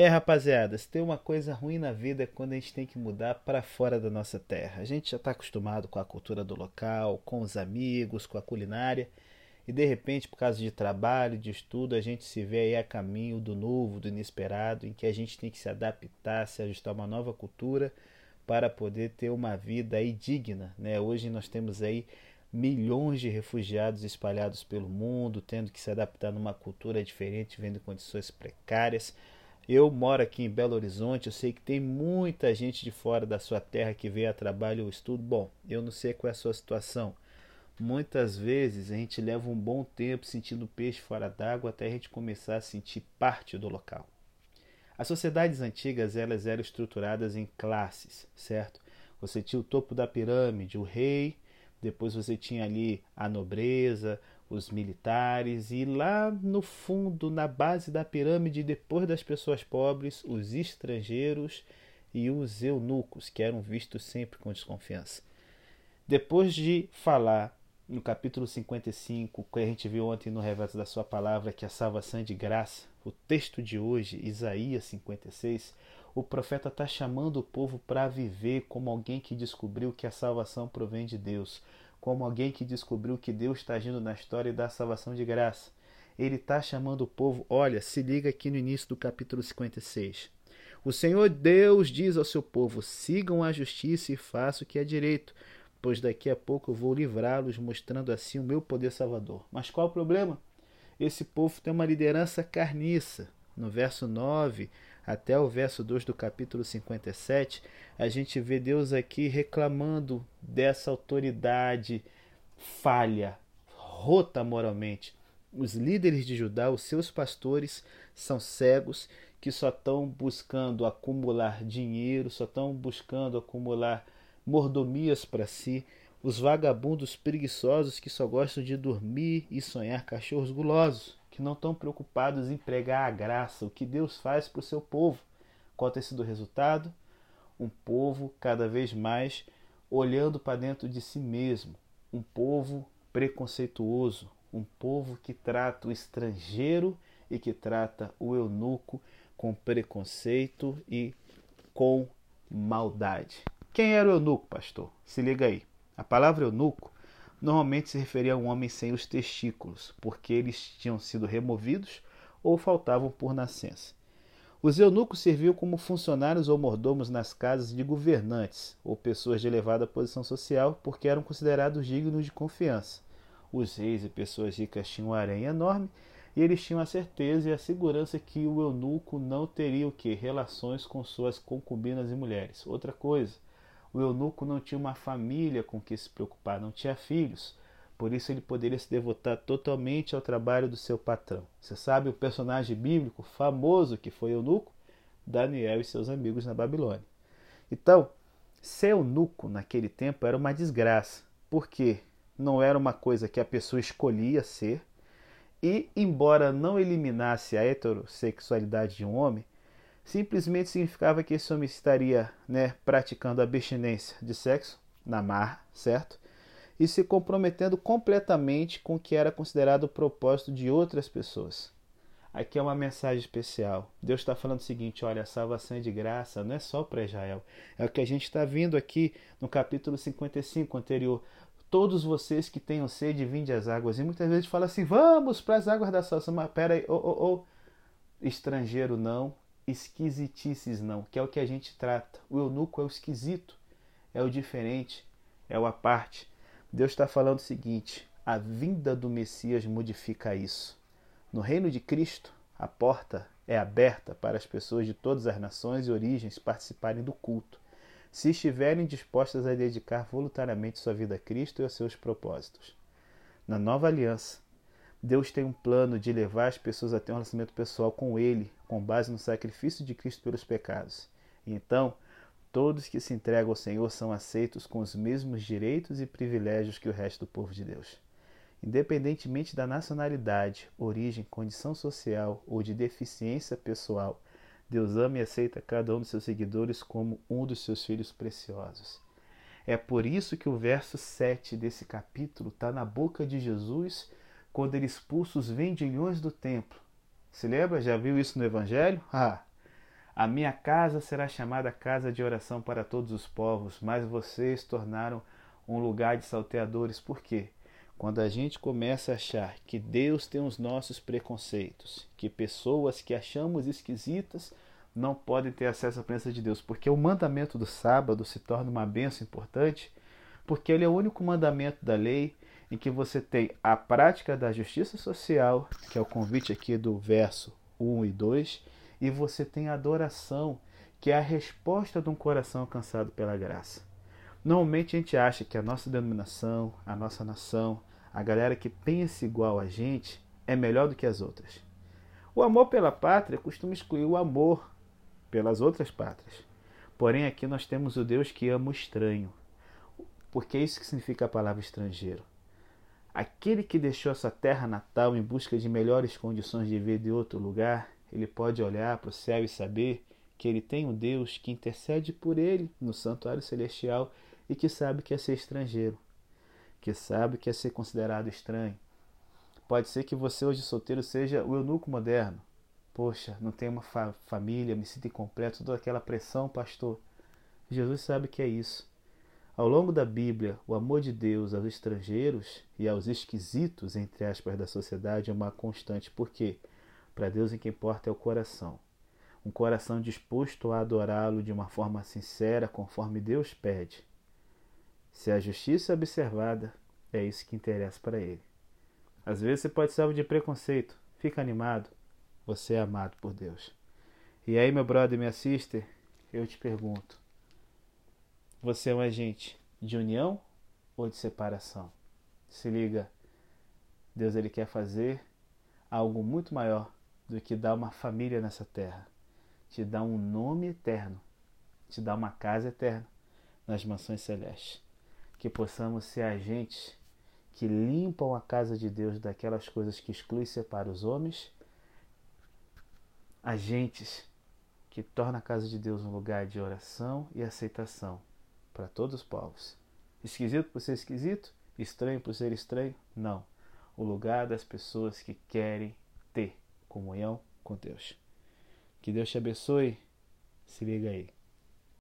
É, rapaziada, se tem uma coisa ruim na vida é quando a gente tem que mudar para fora da nossa terra. A gente já está acostumado com a cultura do local, com os amigos, com a culinária, e de repente, por causa de trabalho, de estudo, a gente se vê aí a caminho do novo, do inesperado, em que a gente tem que se adaptar, se ajustar a uma nova cultura para poder ter uma vida aí digna, né? Hoje nós temos aí milhões de refugiados espalhados pelo mundo, tendo que se adaptar numa cultura diferente, vendo condições precárias. Eu moro aqui em Belo Horizonte, eu sei que tem muita gente de fora da sua terra que veio a trabalho ou estudo. Bom, eu não sei qual é a sua situação. Muitas vezes a gente leva um bom tempo sentindo peixe fora d'água até a gente começar a sentir parte do local. As sociedades antigas elas eram estruturadas em classes, certo? Você tinha o topo da pirâmide, o rei, depois você tinha ali a nobreza, os militares e lá no fundo, na base da pirâmide, depois das pessoas pobres, os estrangeiros e os eunucos, que eram vistos sempre com desconfiança. Depois de falar no capítulo 55, que a gente viu ontem no reverso da sua palavra, que a salvação é de graça, o texto de hoje, Isaías 56, o profeta está chamando o povo para viver como alguém que descobriu que a salvação provém de Deus, como alguém que descobriu que Deus está agindo na história e dá salvação de graça. Ele está chamando o povo, olha, se liga aqui no início do capítulo 56. O Senhor Deus diz ao seu povo: sigam a justiça e façam o que é direito, pois daqui a pouco eu vou livrá-los, mostrando assim o meu poder salvador. Mas qual o problema? Esse povo tem uma liderança carniça. No verso 9, até o verso 2 do capítulo 57, a gente vê Deus aqui reclamando dessa autoridade falha, rota moralmente. Os líderes de Judá, os seus pastores, são cegos que só estão buscando acumular dinheiro, só estão buscando acumular mordomias para si. Os vagabundos preguiçosos que só gostam de dormir e sonhar cachorros gulosos que não estão preocupados em pregar a graça, o que Deus faz para o seu povo. Qual tem sido o resultado? Um povo cada vez mais olhando para dentro de si mesmo, um povo preconceituoso, um povo que trata o estrangeiro e que trata o eunuco com preconceito e com maldade. Quem era o eunuco, pastor? Se liga aí. A palavra eunuco normalmente se referia a um homem sem os testículos, porque eles tinham sido removidos ou faltavam por nascença. Os eunucos serviam como funcionários ou mordomos nas casas de governantes ou pessoas de elevada posição social, porque eram considerados dignos de confiança. Os reis e pessoas ricas tinham um harém enorme e eles tinham a certeza e a segurança que o eunuco não teria o que relações com suas concubinas e mulheres. Outra coisa, o eunuco não tinha uma família com que se preocupar, não tinha filhos. Por isso ele poderia se devotar totalmente ao trabalho do seu patrão. Você sabe o personagem bíblico famoso que foi eunuco? Daniel e seus amigos na Babilônia. Então, ser eunuco naquele tempo era uma desgraça, porque não era uma coisa que a pessoa escolhia ser, e embora não eliminasse a heterossexualidade de um homem, simplesmente significava que esse homem estaria né, praticando abstinência de sexo na mar, certo? E se comprometendo completamente com o que era considerado o propósito de outras pessoas. Aqui é uma mensagem especial. Deus está falando o seguinte: olha, a salvação é de graça, não é só para Israel. É o que a gente está vindo aqui no capítulo 55 anterior. Todos vocês que tenham sede, vinde às águas. E muitas vezes fala assim: vamos para as águas da salvação. Mas peraí, oh, oh, oh. estrangeiro não, esquisitices não, que é o que a gente trata. O eunuco é o esquisito, é o diferente, é o à parte. Deus está falando o seguinte: a vinda do Messias modifica isso. No reino de Cristo, a porta é aberta para as pessoas de todas as nações e origens participarem do culto, se estiverem dispostas a dedicar voluntariamente sua vida a Cristo e aos seus propósitos. Na nova aliança, Deus tem um plano de levar as pessoas a ter um relacionamento pessoal com Ele, com base no sacrifício de Cristo pelos pecados. Então, todos que se entregam ao Senhor são aceitos com os mesmos direitos e privilégios que o resto do povo de Deus. Independentemente da nacionalidade, origem, condição social ou de deficiência pessoal, Deus ama e aceita cada um dos seus seguidores como um dos seus filhos preciosos. É por isso que o verso 7 desse capítulo está na boca de Jesus quando ele expulsa os vendilhões do templo. Se lembra? Já viu isso no Evangelho? Ah, A minha casa será chamada casa de oração para todos os povos, mas vocês tornaram um lugar de salteadores. Por quê? Quando a gente começa a achar que Deus tem os nossos preconceitos, que pessoas que achamos esquisitas não podem ter acesso à presença de Deus, porque o mandamento do sábado se torna uma benção importante, porque ele é o único mandamento da lei em que você tem a prática da justiça social, que é o convite aqui do verso 1 e 2, e você tem a adoração, que é a resposta de um coração alcançado pela graça. Normalmente a gente acha que a nossa denominação, a nossa nação, a galera que pensa igual a gente é melhor do que as outras. O amor pela pátria costuma excluir o amor pelas outras pátrias. Porém, aqui nós temos o Deus que ama o estranho. Porque é isso que significa a palavra estrangeiro. Aquele que deixou sua terra natal em busca de melhores condições de vida em outro lugar, ele pode olhar para o céu e saber que ele tem um Deus que intercede por ele no santuário celestial e que sabe que é ser estrangeiro, que sabe que é ser considerado estranho. Pode ser que você hoje solteiro seja o eunuco moderno. Poxa, não tenho uma fa família, me sinto incompleto, toda aquela pressão, pastor. Jesus sabe que é isso. Ao longo da Bíblia, o amor de Deus aos estrangeiros e aos esquisitos, entre aspas, da sociedade é uma constante. Por quê? Para Deus, o que importa é o coração. Um coração disposto a adorá-lo de uma forma sincera, conforme Deus pede. Se a justiça é observada, é isso que interessa para ele. Às vezes você pode ser alvo de preconceito. Fica animado. Você é amado por Deus. E aí, meu brother, minha sister, eu te pergunto: você é um agente de união ou de separação? Se liga, Deus ele quer fazer algo muito maior do que dar uma família nessa terra. Te dá um nome eterno, te dá uma casa eterna nas mansões celestes. Que possamos ser agentes que limpam a casa de Deus daquelas coisas que excluem e separam os homens, agentes que tornam a casa de Deus um lugar de oração e aceitação para todos os povos. Esquisito por ser esquisito? Estranho por ser estranho? Não. O lugar das pessoas que querem ter comunhão com Deus. Que Deus te abençoe. Se liga aí.